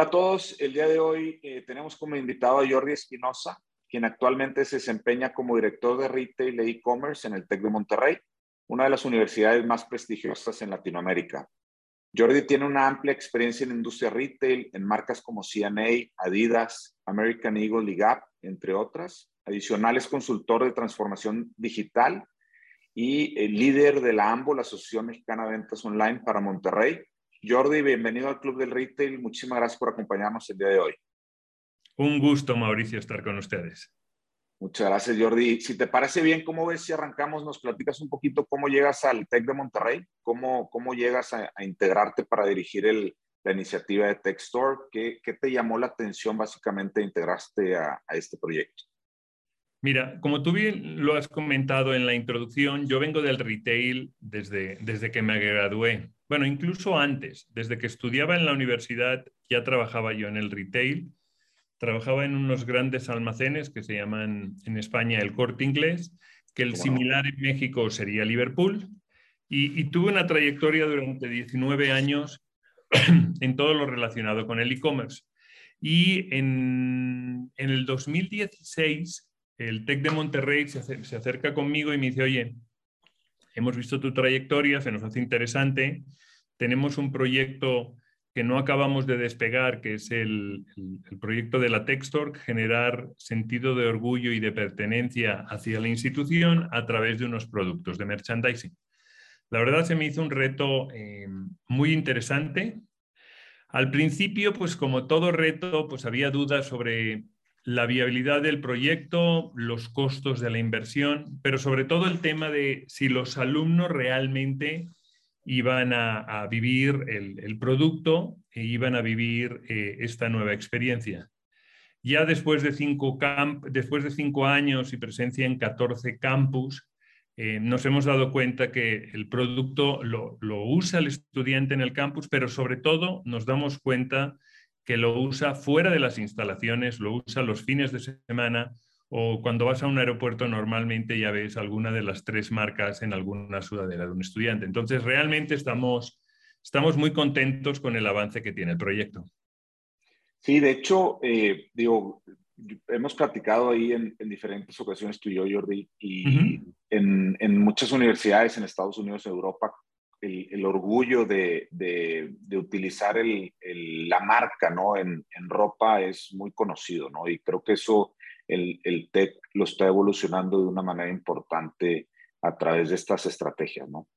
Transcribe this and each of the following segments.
Hola a todos, el día de hoy eh, tenemos como invitado a Jordi Espinosa, quien actualmente se desempeña como director de retail e e-commerce en el TEC de Monterrey, una de las universidades más prestigiosas en Latinoamérica. Jordi tiene una amplia experiencia en industria retail, en marcas como CNA, Adidas, American Eagle y Gap, entre otras. Adicional es consultor de transformación digital y el líder de la AMBO, la Asociación Mexicana de Ventas Online para Monterrey, Jordi, bienvenido al Club del Retail. Muchísimas gracias por acompañarnos el día de hoy. Un gusto, Mauricio, estar con ustedes. Muchas gracias, Jordi. Si te parece bien, ¿cómo ves si arrancamos? Nos platicas un poquito cómo llegas al TEC de Monterrey, cómo, cómo llegas a, integrarte para dirigir el, la iniciativa de Tech Store. ¿Qué, ¿Qué, te llamó la atención básicamente integraste a, a este proyecto? Mira, como tú bien lo has comentado en la introducción, yo vengo del retail desde, desde que me gradué. Bueno, incluso antes, desde que estudiaba en la universidad, ya trabajaba yo en el retail. Trabajaba en unos grandes almacenes que se llaman en España el corte inglés, que el similar en México sería Liverpool. Y, tuve una trayectoria durante 19 años en todo lo relacionado con el e-commerce. Y en, en el 2016 el TEC de Monterrey se, acerca conmigo y me dice, oye, hemos visto tu trayectoria, se nos hace interesante, tenemos un proyecto que no acabamos de despegar, que es el, proyecto de la Textor, generar sentido de orgullo y de pertenencia hacia la institución a través de unos productos de merchandising. La verdad se me hizo un reto eh, muy interesante. Al principio, pues como todo reto, pues había dudas sobre la viabilidad del proyecto, los costos de la inversión, pero sobre todo el tema de si los alumnos realmente iban a, vivir el, producto e iban a vivir eh, esta nueva experiencia. Ya después de, cinco después de cinco años y presencia en 14 campus, eh, nos hemos dado cuenta que el producto lo, lo usa el estudiante en el campus, pero sobre todo nos damos cuenta que lo usa fuera de las instalaciones, lo usa los fines de semana o cuando vas a un aeropuerto normalmente ya ves alguna de las tres marcas en alguna sudadera de un estudiante. Entonces, realmente estamos, estamos muy contentos con el avance que tiene el proyecto. Sí, de hecho, eh, digo, hemos platicado ahí en, diferentes ocasiones tú y yo, Jordi, y en, en, muchas universidades en Estados Unidos, Europa, el, orgullo de, utilizar la marca ¿no? En, ropa es muy conocido, ¿no? Y creo que eso el, el TEC lo está evolucionando de una manera importante a través de estas estrategias, ¿no?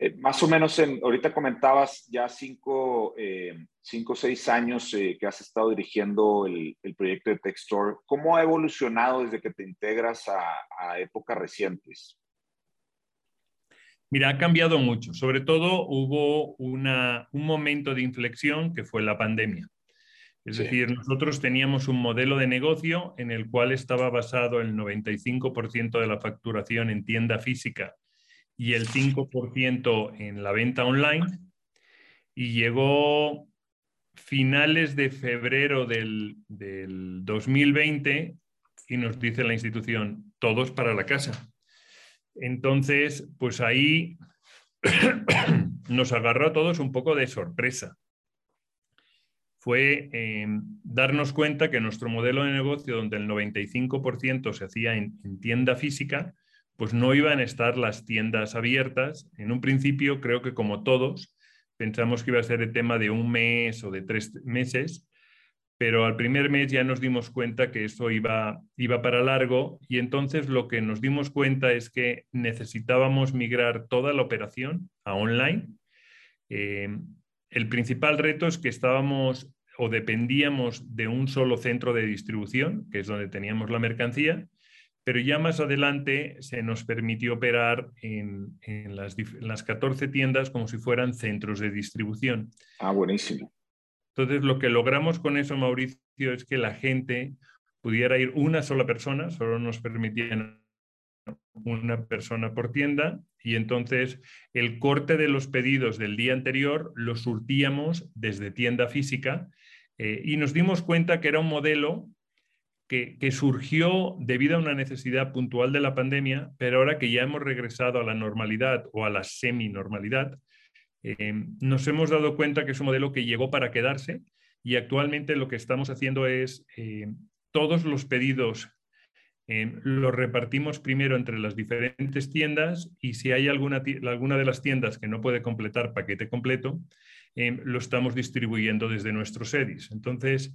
Eh, más o menos, en, ahorita comentabas ya cinco, eh, cinco o seis años eh, que has estado dirigiendo el, proyecto de Tech Store. ¿Cómo ha evolucionado desde que te integras a, a épocas recientes? Mira, ha cambiado mucho. Sobre todo hubo una, un momento de inflexión que fue la pandemia. Es decir, nosotros teníamos un modelo de negocio en el cual estaba basado el 95% de la facturación en tienda física y el 5% en la venta online. Y llegó finales de febrero del, del 2020 y nos dice la institución, todos para la casa. Entonces, pues ahí nos agarró a todos un poco de sorpresa. Fue em, darnos cuenta que nuestro modelo de negocio, donde el 95% se hacía en, tienda física, pues no iban a estar las tiendas abiertas. En un principio, creo que como todos, pensamos que iba a ser el tema de un mes o de tres meses, pero al primer mes ya nos dimos cuenta que eso iba, iba para largo y entonces lo que nos dimos cuenta es que necesitábamos migrar toda la operación a online. Eh, el principal reto es que estábamos o dependíamos de un solo centro de distribución, que es donde teníamos la mercancía, pero ya más adelante se nos permitió operar en, en, las, en las 14 tiendas como si fueran centros de distribución. Ah, buenísimo. Entonces, lo que logramos con eso, Mauricio, es que la gente pudiera ir una sola persona, solo nos permitían una persona por tienda y entonces el corte de los pedidos del día anterior lo surtíamos desde tienda física eh, y nos dimos cuenta que era un modelo que, que, surgió debido a una necesidad puntual de la pandemia, pero ahora que ya hemos regresado a la normalidad o a la semi-normalidad, Eh, nos hemos dado cuenta que es un modelo que llegó para quedarse y actualmente lo que estamos haciendo es eh, todos los pedidos los repartimos primero entre las diferentes tiendas y si hay alguna, alguna de las tiendas que no puede completar paquete completo, lo estamos distribuyendo desde nuestros sedis. Entonces,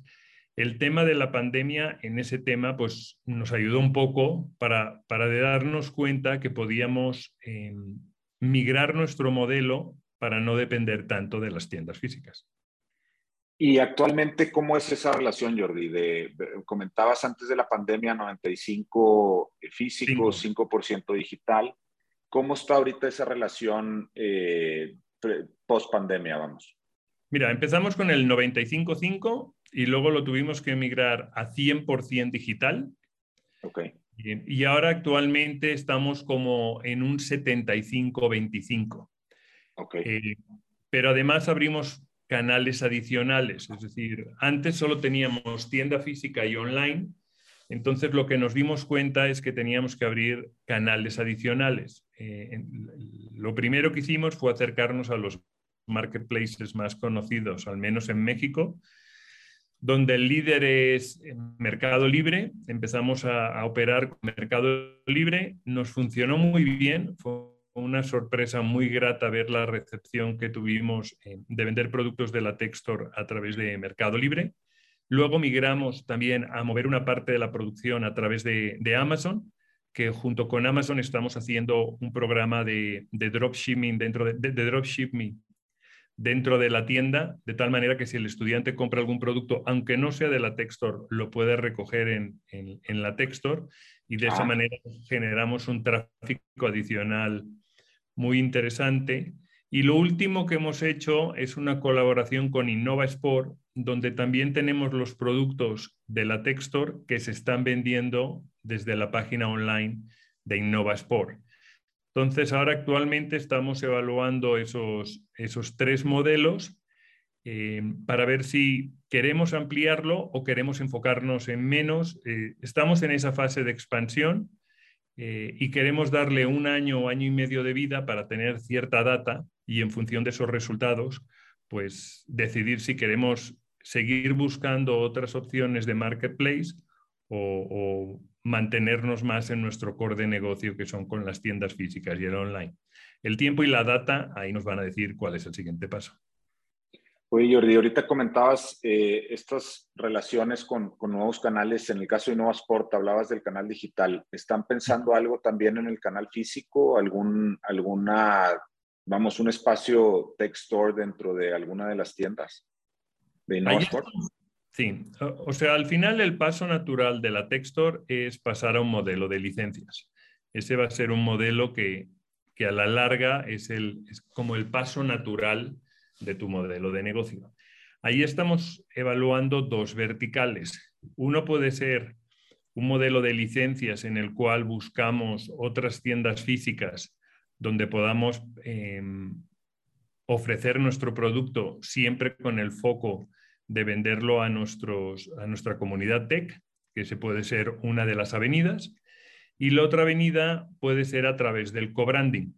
el tema de la pandemia en ese tema pues, nos ayudó un poco para, para darnos cuenta que podíamos migrar nuestro modelo para no depender tanto de las tiendas físicas. Y actualmente, ¿cómo es esa relación, Jordi? De, comentabas antes de la pandemia 95 físico, 5%, digital. ¿Cómo está ahorita esa relación eh, post pandemia, vamos? Mira, empezamos con el 95.5 y luego lo tuvimos que migrar a 100% digital. Ok. Y, ahora actualmente estamos como en un 75-25. Ok. Eh, pero además abrimos canales adicionales, es decir, antes solo teníamos tienda física y online, entonces lo que nos dimos cuenta es que teníamos que abrir canales adicionales. Eh, lo primero que hicimos fue acercarnos a los marketplaces más conocidos, al menos en México, donde el líder es Mercado Libre. Empezamos a, operar con Mercado Libre, nos funcionó muy bien, fue una sorpresa muy grata ver la recepción que tuvimos eh, de vender productos de la Textor a través de Mercado Libre. Luego migramos también a mover una parte de la producción a través de, Amazon, que junto con Amazon estamos haciendo un programa de, dropshipping dentro de, de dropshipping dentro de la tienda, de tal manera que si el estudiante compra algún producto, aunque no sea de la Textor, lo puede recoger en, la Textor y de esa ah. manera generamos un tráfico adicional muy interesante. Y lo último que hemos hecho es una colaboración con Innova Sport, donde también tenemos los productos de la Textor que se están vendiendo desde la página online de Innova Sport. Entonces, ahora actualmente estamos evaluando esos, esos tres modelos eh, para ver si queremos ampliarlo o queremos enfocarnos en menos. Eh, estamos en esa fase de expansión eh, y queremos darle un año o año y medio de vida para tener cierta data y en función de esos resultados, pues decidir si queremos seguir buscando otras opciones de marketplace o, mantenernos más en nuestro core de negocio, que son con las tiendas físicas y el online. El tiempo y la data, ahí nos van a decir cuál es el siguiente paso. Oye, Jordi, ahorita comentabas eh, estas relaciones con, nuevos canales. En el caso de Innova Sport, hablabas del canal digital. ¿Están pensando algo también en el canal físico? ¿Algún, alguna, vamos, un espacio tech store dentro de alguna de las tiendas de Innova Sport? Sí, o sea, al final el paso natural de la Textor es pasar a un modelo de licencias. Ese va a ser un modelo que, a la larga es, el, es como el paso natural de tu modelo de negocio. Ahí estamos evaluando dos verticales. Uno puede ser un modelo de licencias en el cual buscamos otras tiendas físicas donde podamos em, ofrecer nuestro producto siempre con el foco de venderlo a, nuestros, a nuestra comunidad tech, que se puede ser una de las avenidas, y la otra avenida puede ser a través del co-branding.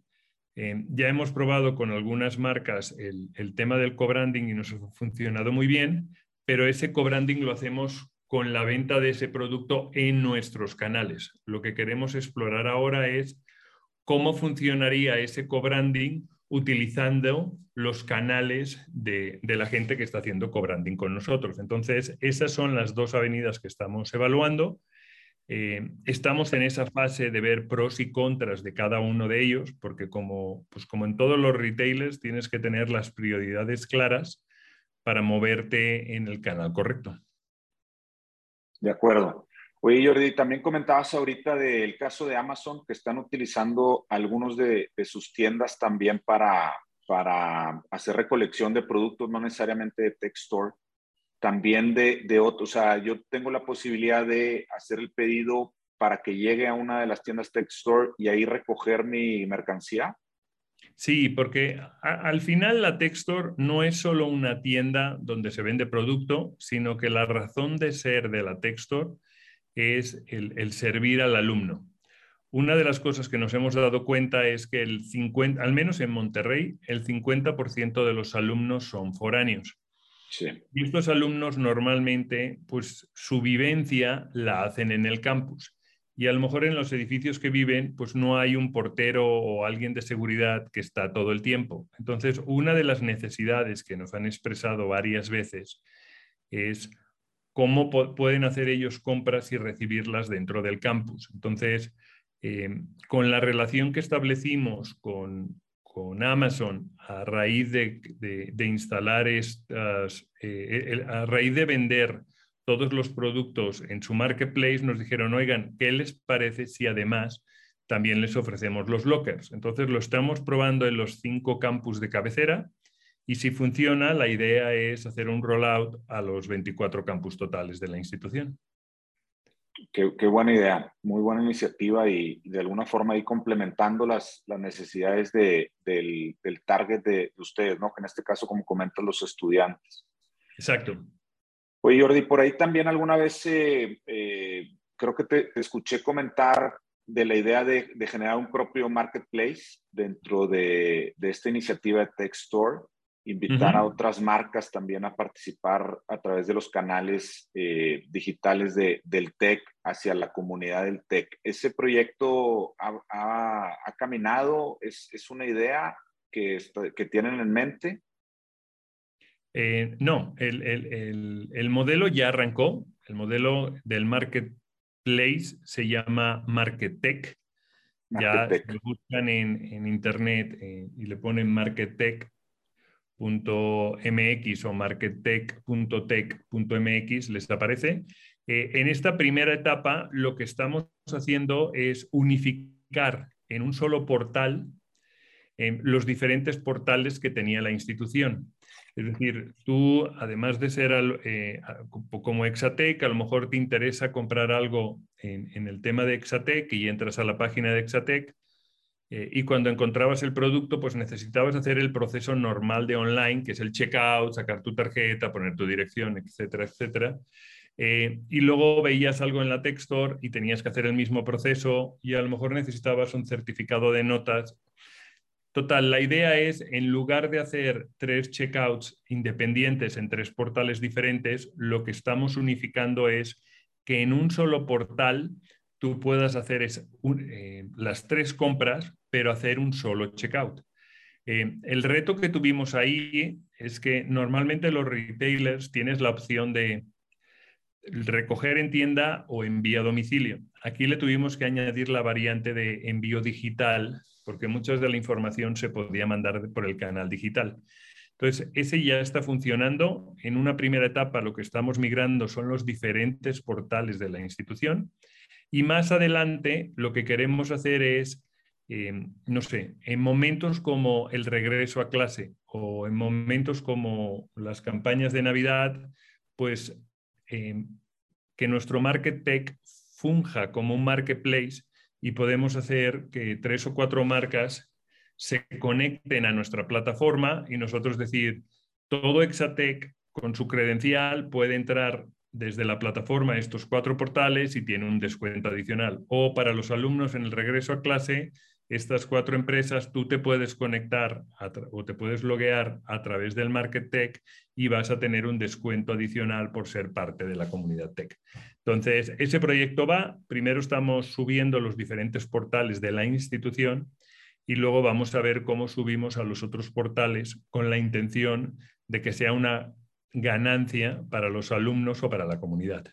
Eh, ya hemos probado con algunas marcas el, tema del co-branding y nos ha funcionado muy bien, pero ese co-branding lo hacemos con la venta de ese producto en nuestros canales. Lo que queremos explorar ahora es cómo funcionaría ese co-branding utilizando los canales de, la gente que está haciendo co-branding con nosotros. Entonces, esas son las dos avenidas que estamos evaluando. Eh, estamos en esa fase de ver pros y contras de cada uno de ellos, porque como, pues como en todos los retailers, tienes que tener las prioridades claras para moverte en el canal correcto. De acuerdo. Oye, Jordi, también comentabas ahorita del caso de Amazon, que están utilizando algunos de, sus tiendas también para, para hacer recolección de productos, no necesariamente de Tech Store, también de, de otros. O sea, yo tengo la posibilidad de hacer el pedido para que llegue a una de las tiendas Tech Store y ahí recoger mi mercancía. Sí, porque al final la Textor no es solo una tienda donde se vende producto, sino que la razón de ser de la Textor es el, servir al alumno. una de las cosas que nos hemos dado cuenta es que el 50, al menos en Monterrey, el 50% de los alumnos son foráneos. Y estos alumnos normalmente, pues su vivencia la hacen en el campus. Y a lo mejor en los edificios que viven, pues no hay un portero o alguien de seguridad que está todo el tiempo. Entonces, una de las necesidades que nos han expresado varias veces es cómo pueden hacer ellos compras y recibirlas dentro del campus. Entonces, eh, con la relación que establecimos con, Amazon a raíz de, instalar estas, eh, a raíz de vender todos los productos en su marketplace, nos dijeron, oigan, ¿qué les parece si además también les ofrecemos los lockers? Entonces lo estamos probando en los cinco campus de cabecera y si funciona, la idea es hacer un rollout a los 24 campus totales de la institución. Qué, buena idea, muy buena iniciativa y de alguna forma ahí complementando las, las necesidades de, del, del, target de, ustedes, ¿no? Que en este caso, como comentan los estudiantes. Exacto. Oye, Jordi, por ahí también alguna vez eh, eh, creo que te, te, escuché comentar de la idea de, de, generar un propio marketplace dentro de, de esta iniciativa de Tech Store invitar a otras marcas también a participar a través de los canales eh, digitales de, del TEC hacia la comunidad del TEC. ¿Ese proyecto ha, caminado? ¿Es, ¿Es, una idea que, que tienen en mente? Eh, no, el, el, el, modelo ya arrancó. El modelo del marketplace se llama MarketTech. Ya lo buscan en, en internet eh, y le ponen MarketTech .mx o markettech.tech.mx les aparece. Eh, en esta primera etapa lo que estamos haciendo es unificar en un solo portal eh, los diferentes portales que tenía la institución. Es decir, tú, además de ser eh, como Exatec, a lo mejor te interesa comprar algo en, en, el tema de Exatec y entras a la página de Exatec eh, y cuando encontrabas el producto, pues necesitabas hacer el proceso normal de online, que es el checkout, sacar tu tarjeta, poner tu dirección, etcétera, etcétera. Eh, y luego veías algo en la Textor y tenías que hacer el mismo proceso y a lo mejor necesitabas un certificado de notas. Total, la idea es, en lugar de hacer tres checkouts independientes en tres portales diferentes, lo que estamos unificando es que en un solo portal tú puedas hacer es, eh, las tres compras, pero hacer un solo checkout. Eh, el reto que tuvimos ahí es que normalmente los retailers tienes la opción de recoger en tienda o envío a domicilio. Aquí le tuvimos que añadir la variante de envío digital, porque mucha de la información se podía mandar por el canal digital. Entonces, ese ya está funcionando. En una primera etapa lo que estamos migrando son los diferentes portales de la institución y más adelante lo que queremos hacer es, eh, no sé, en momentos como el regreso a clase o en momentos como las campañas de Navidad, pues eh, que nuestro Market Tech funja como un marketplace y podemos hacer que tres o cuatro marcas se conecten a nuestra plataforma y nosotros decir, todo Exatec con su credencial puede entrar desde la plataforma estos cuatro portales y tiene un descuento adicional. O para los alumnos en el regreso a clase, estas cuatro empresas, tú te puedes conectar o te puedes loguear a través del Market Tech y vas a tener un descuento adicional por ser parte de la comunidad Tech. Entonces, ese proyecto va, primero estamos subiendo los diferentes portales de la institución y luego vamos a ver cómo subimos a los otros portales con la intención de que sea una ganancia para los alumnos o para la comunidad.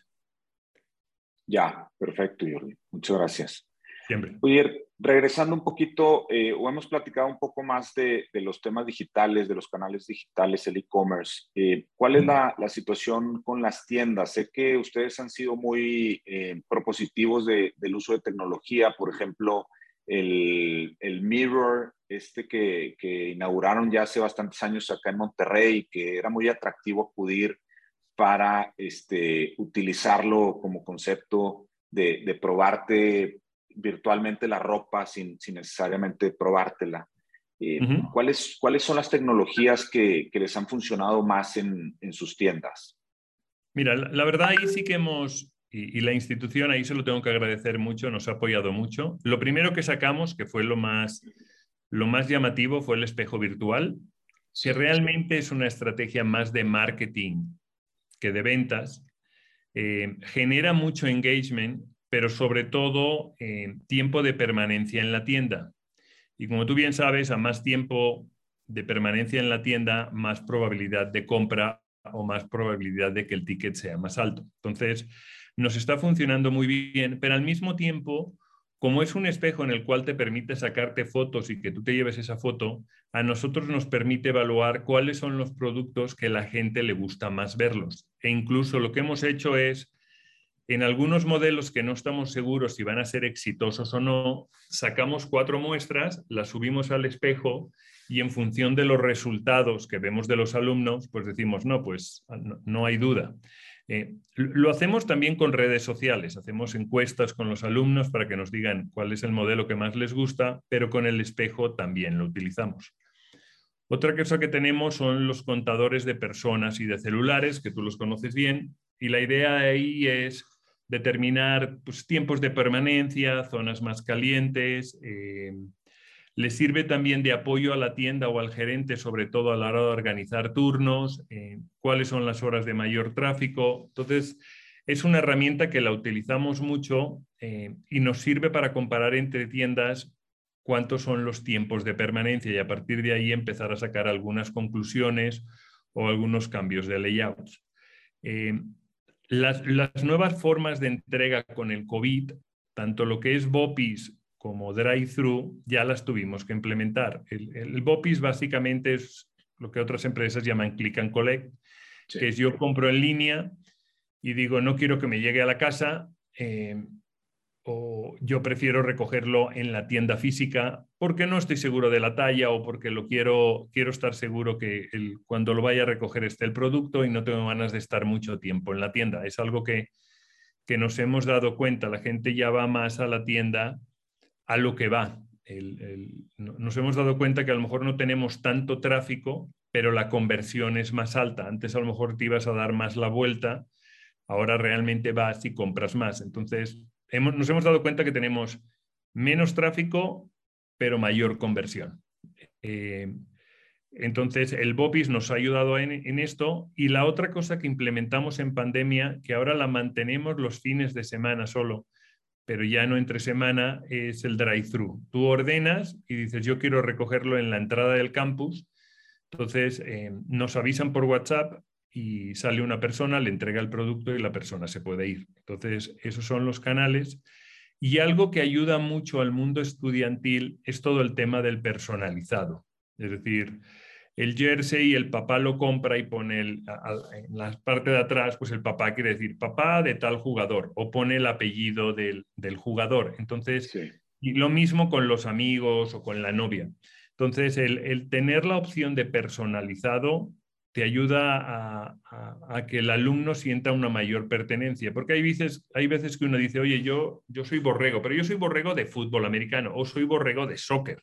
Ya, perfecto, Jordi. Muchas gracias. Siempre. Oye, regresando un poquito, eh, o hemos platicado un poco más de, los temas digitales, de los canales digitales, el e-commerce. Eh, ¿Cuál es la, situación con las tiendas? Sé que ustedes han sido muy eh, propositivos del uso de tecnología, por ejemplo, el, el Mirror, este que, que, inauguraron ya hace bastantes años acá en Monterrey, que era muy atractivo acudir para este, utilizarlo como concepto de, de probarte virtualmente la ropa sin, sin necesariamente probártela. Eh, ¿cuáles, ¿Cuáles son las tecnologías que, que les han funcionado más en, en sus tiendas? Mira, la, la, verdad ahí sí que hemos y, la institución ahí se lo tengo que agradecer mucho, nos ha apoyado mucho. Lo primero que sacamos, que fue lo más, lo más llamativo, fue el espejo virtual, que realmente es una estrategia más de marketing que de ventas. Eh, genera mucho engagement, pero sobre todo eh, tiempo de permanencia en la tienda. Y como tú bien sabes, a más tiempo de permanencia en la tienda, más probabilidad de compra o más probabilidad de que el ticket sea más alto. Entonces, nos está funcionando muy bien, pero al mismo tiempo, como es un espejo en el cual te permite sacarte fotos y que tú te lleves esa foto, a nosotros nos permite evaluar cuáles son los productos que la gente le gusta más verlos. E incluso lo que hemos hecho es, en algunos modelos que no estamos seguros si van a ser exitosos o no, sacamos cuatro muestras, las subimos al espejo y en función de los resultados que vemos de los alumnos, pues decimos, no, pues no, hay duda. Eh, lo hacemos también con redes sociales, hacemos encuestas con los alumnos para que nos digan cuál es el modelo que más les gusta, pero con el espejo también lo utilizamos. Otra cosa que tenemos son los contadores de personas y de celulares, que tú los conoces bien, y la idea ahí es determinar pues, tiempos de permanencia, zonas más calientes, eh, le sirve también de apoyo a la tienda o al gerente, sobre todo a la hora de organizar turnos, eh, cuáles son las horas de mayor tráfico. Entonces, es una herramienta que la utilizamos mucho eh, y nos sirve para comparar entre tiendas cuántos son los tiempos de permanencia y a partir de ahí empezar a sacar algunas conclusiones o algunos cambios de layouts. Eh, las, las, nuevas formas de entrega con el COVID, tanto lo que es Bopis como drive-thru ya las tuvimos que implementar. El, BOPIS básicamente es lo que otras empresas llaman click and collect, que es yo compro en línea y digo, no quiero que me llegue a la casa eh, o yo prefiero recogerlo en la tienda física porque no estoy seguro de la talla o porque lo quiero, quiero estar seguro que cuando lo vaya a recoger esté el producto y no tengo ganas de estar mucho tiempo en la tienda. Es algo que, que nos hemos dado cuenta, la gente ya va más a la tienda a lo que va. nos hemos dado cuenta que a lo mejor no tenemos tanto tráfico, pero la conversión es más alta. Antes a lo mejor te ibas a dar más la vuelta, ahora realmente vas y compras más. Entonces, nos hemos dado cuenta que tenemos menos tráfico, pero mayor conversión. Eh, entonces, el BOPIS nos ha ayudado en, esto. Y la otra cosa que implementamos en pandemia, que ahora la mantenemos los fines de semana solo, pero ya no entre semana, es el drive-thru. Tú ordenas y dices, yo quiero recogerlo en la entrada del campus. Entonces, eh, nos avisan por WhatsApp y sale una persona, le entrega el producto y la persona se puede ir. Entonces, esos son los canales. Y algo que ayuda mucho al mundo estudiantil es todo el tema del personalizado. Es decir, el jersey, el papá lo compra y pone en la parte de atrás, pues el papá quiere decir papá de tal jugador o pone el apellido del, jugador. Entonces, y lo mismo con los amigos o con la novia. Entonces, el, tener la opción de personalizado te ayuda a, que el alumno sienta una mayor pertenencia, porque hay veces, hay veces que uno dice, oye, yo, yo soy borrego, pero yo soy borrego de fútbol americano o soy borrego de soccer.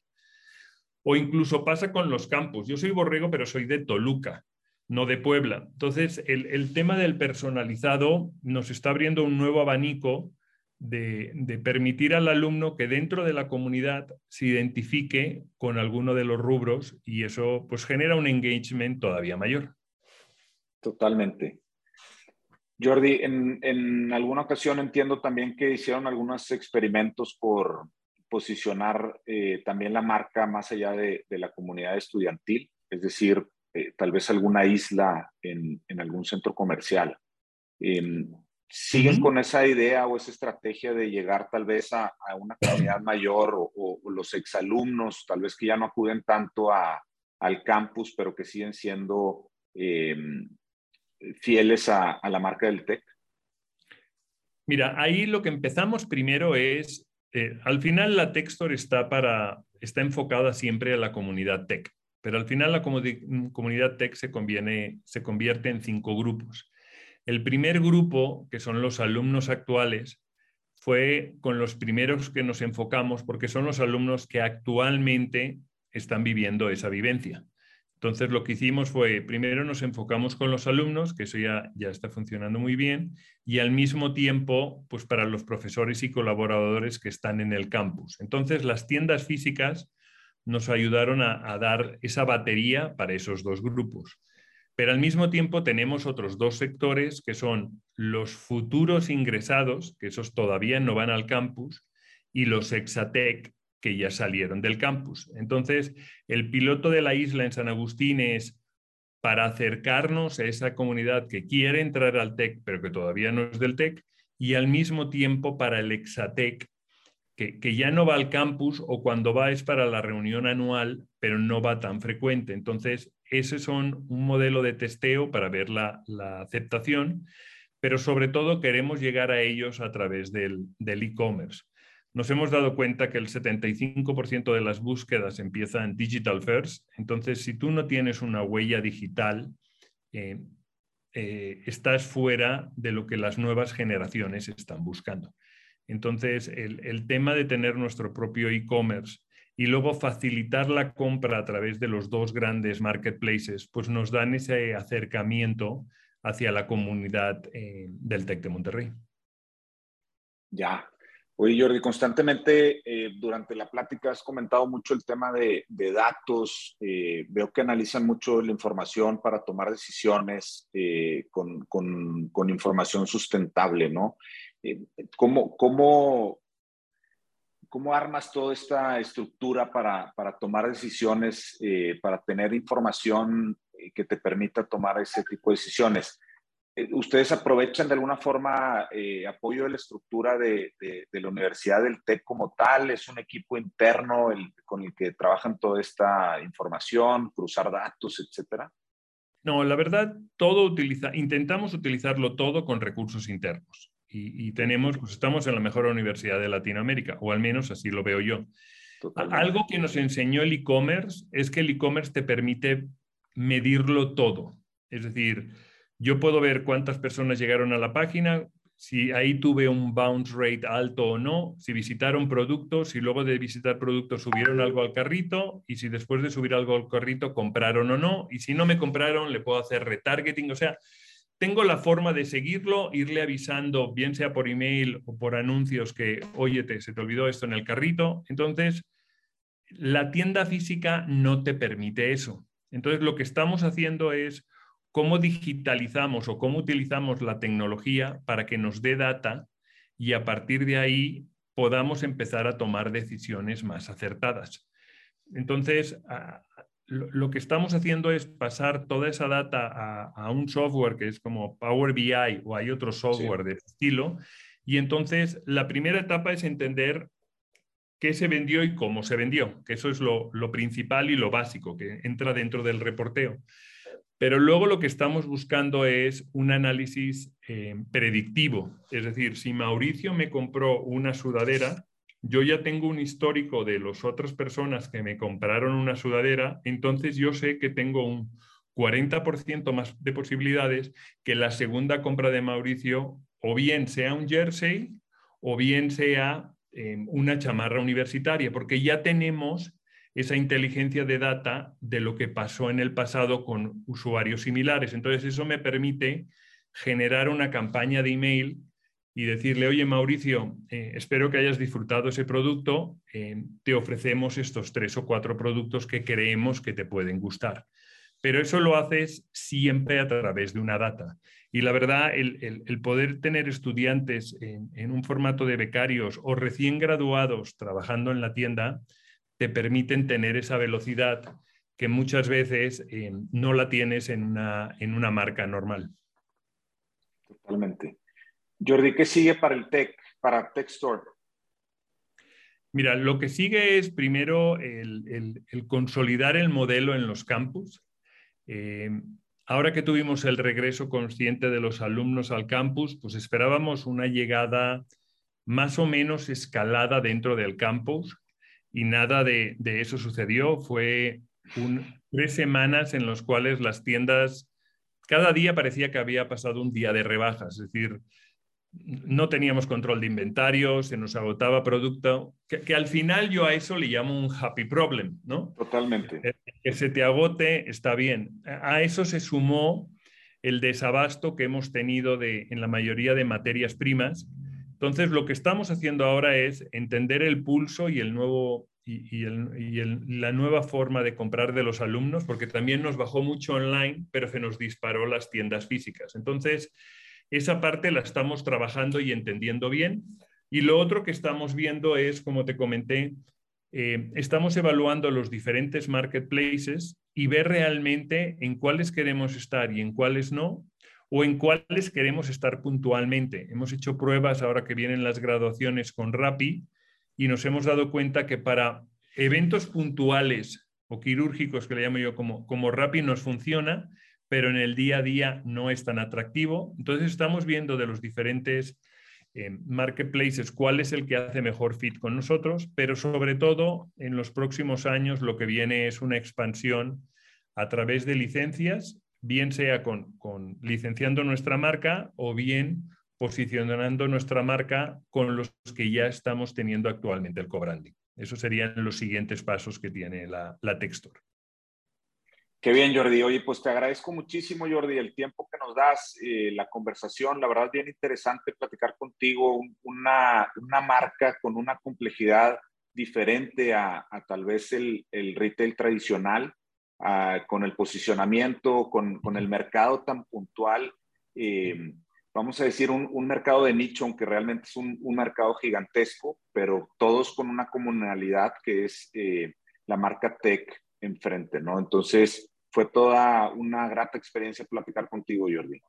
O incluso pasa con los campus. Yo soy borrego, pero soy de Toluca, no de Puebla. Entonces, el, tema del personalizado nos está abriendo un nuevo abanico de, permitir al alumno que dentro de la comunidad se identifique con alguno de los rubros y eso pues genera un engagement todavía mayor. Totalmente. Jordi, en, en alguna ocasión entiendo también que hicieron algunos experimentos por, posicionar eh, también la marca más allá de, la comunidad estudiantil, es decir, eh, tal vez alguna isla en, algún centro comercial. Em, ¿Siguen con esa idea o esa estrategia de llegar tal vez a, una comunidad mayor o, los exalumnos, tal vez que ya no acuden tanto al campus, pero que siguen siendo em, fieles a, a la marca del TEC? Mira, ahí lo que empezamos primero es eh, al final la Textor está, para, está enfocada siempre a la comunidad tech, pero al final la comunidad tech se, se convierte en cinco grupos. El primer grupo, que son los alumnos actuales, fue con los primeros que nos enfocamos porque son los alumnos que actualmente están viviendo esa vivencia. Entonces, lo que hicimos fue, primero nos enfocamos con los alumnos, que eso ya, ya está funcionando muy bien, y al mismo tiempo, pues para los profesores y colaboradores que están en el campus. Entonces, las tiendas físicas nos ayudaron a, dar esa batería para esos dos grupos. Pero al mismo tiempo tenemos otros dos sectores que son los futuros ingresados, que esos todavía no van al campus, y los Exatec, que ya salieron del campus. Entonces, el piloto de la isla en San Agustín es para acercarnos a esa comunidad que quiere entrar al TEC, pero que todavía no es del TEC, y al mismo tiempo para el Exatec, que, que, ya no va al campus o cuando va es para la reunión anual, pero no va tan frecuente. Entonces, ese son un modelo de testeo para ver la, la aceptación, pero sobre todo queremos llegar a ellos a través del e-commerce nos hemos dado cuenta que el 75% de las búsquedas empiezan digital first. Entonces, si tú no tienes una huella digital, eh, eh, estás fuera de lo que las nuevas generaciones están buscando. Entonces, el, tema de tener nuestro propio e-commerce y luego facilitar la compra a través de los dos grandes marketplaces, pues nos dan ese acercamiento hacia la comunidad eh, del TEC de Monterrey. Ya, Oye, Jordi, constantemente eh, durante la plática has comentado mucho el tema de, datos. Eh, veo que analizan mucho la información para tomar decisiones eh, con, información sustentable, ¿no? ¿cómo, cómo, cómo, armas toda esta estructura para, para tomar decisiones, para tener información que te permita tomar ese tipo de decisiones? Eh, ¿Ustedes aprovechan de alguna forma eh, apoyo de la estructura de, la Universidad del TEC como tal? ¿Es un equipo interno con el que trabajan toda esta información, cruzar datos, etcétera? No, la verdad, todo utiliza, intentamos utilizarlo todo con recursos internos. Y, tenemos, pues estamos en la mejor universidad de Latinoamérica, o al menos así lo veo yo. Algo que nos enseñó el e-commerce es que el e-commerce te permite medirlo todo. Es decir, yo puedo ver cuántas personas llegaron a la página, si ahí tuve un bounce rate alto o no, si visitaron productos, si luego de visitar productos subieron algo al carrito y si después de subir algo al carrito compraron o no. Y si no me compraron, le puedo hacer retargeting. O sea, tengo la forma de seguirlo, irle avisando, bien sea por email o por anuncios que, oye, se te olvidó esto en el carrito. Entonces, la tienda física no te permite eso. Entonces, lo que estamos haciendo es cómo digitalizamos o cómo utilizamos la tecnología para que nos dé data y a partir de ahí podamos empezar a tomar decisiones más acertadas. Entonces, lo que estamos haciendo es pasar toda esa data a, un software que es como Power BI o hay otro software de estilo. Y entonces, la primera etapa es entender qué se vendió y cómo se vendió, que eso es lo, lo principal y lo básico que entra dentro del reporteo. Pero luego lo que estamos buscando es un análisis eh, predictivo. Es decir, si Mauricio me compró una sudadera, yo ya tengo un histórico de las otras personas que me compraron una sudadera, entonces yo sé que tengo un 40% más de posibilidades que la segunda compra de Mauricio o bien sea un jersey o bien sea eh, una chamarra universitaria, porque ya tenemos esa inteligencia de data de lo que pasó en el pasado con usuarios similares. Entonces, eso me permite generar una campaña de email y decirle, oye Mauricio, eh, espero que hayas disfrutado ese producto, eh, te ofrecemos estos tres o cuatro productos que creemos que te pueden gustar. Pero eso lo haces siempre a través de una data. Y la verdad, el, poder tener estudiantes en un formato de becarios o recién graduados trabajando en la tienda, te permiten tener esa velocidad que muchas veces eh, no la tienes en una, en una marca normal. Totalmente. Jordi, ¿qué sigue para el Tech, para Tech Store? Mira, lo que sigue es primero el, consolidar el modelo en los campus. Eh, ahora que tuvimos el regreso consciente de los alumnos al campus, pues esperábamos una llegada más o menos escalada dentro del campus y nada de, eso sucedió. Fue tres semanas en las cuales las tiendas, cada día parecía que había pasado un día de rebajas, es decir, no teníamos control de inventario, se nos agotaba producto, que, al final yo a eso le llamo un happy problem, ¿no? Totalmente. Eh, que se te agote está bien. A eso se sumó el desabasto que hemos tenido de, en la mayoría de materias primas. Entonces, lo que estamos haciendo ahora es entender el pulso y el nuevo y, la nueva forma de comprar de los alumnos, porque también nos bajó mucho online, pero se nos disparó las tiendas físicas. Entonces, esa parte la estamos trabajando y entendiendo bien. Y lo otro que estamos viendo es, como te comenté, eh, estamos evaluando los diferentes marketplaces y ver realmente en cuáles queremos estar y en cuáles no, o en cuáles queremos estar puntualmente. Hemos hecho pruebas ahora que vienen las graduaciones con Rappi y nos hemos dado cuenta que para eventos puntuales o quirúrgicos, que le llamo yo como, como Rappi, nos funciona, pero en el día a día no es tan atractivo. Entonces estamos viendo de los diferentes eh, marketplaces cuál es el que hace mejor fit con nosotros, pero sobre todo en los próximos años lo que viene es una expansión a través de licencias, bien sea con, con licenciando nuestra marca o bien posicionando nuestra marca con los que ya estamos teniendo actualmente el co-branding. Esos serían los siguientes pasos que tiene la, la Textor. Qué bien, Jordi. Oye, pues te agradezco muchísimo, Jordi, el tiempo que nos das, eh, la conversación. La verdad, bien interesante platicar contigo. una, marca con una complejidad diferente a, tal vez el, retail tradicional, con el posicionamiento, con, el mercado tan puntual. Eh, vamos a decir, un, mercado de nicho, aunque realmente es un, mercado gigantesco, pero todos con una comunalidad que es eh, la marca Tech enfrente, ¿no? Entonces, fue toda una grata experiencia platicar contigo, Jordi.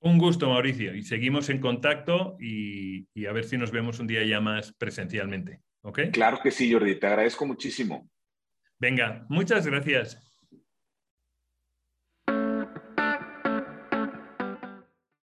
Un gusto, Mauricio, y seguimos en contacto y, a ver si nos vemos un día ya más presencialmente. ¿Ok? Claro que sí, Jordi, te agradezco muchísimo. Venga, muchas gracias.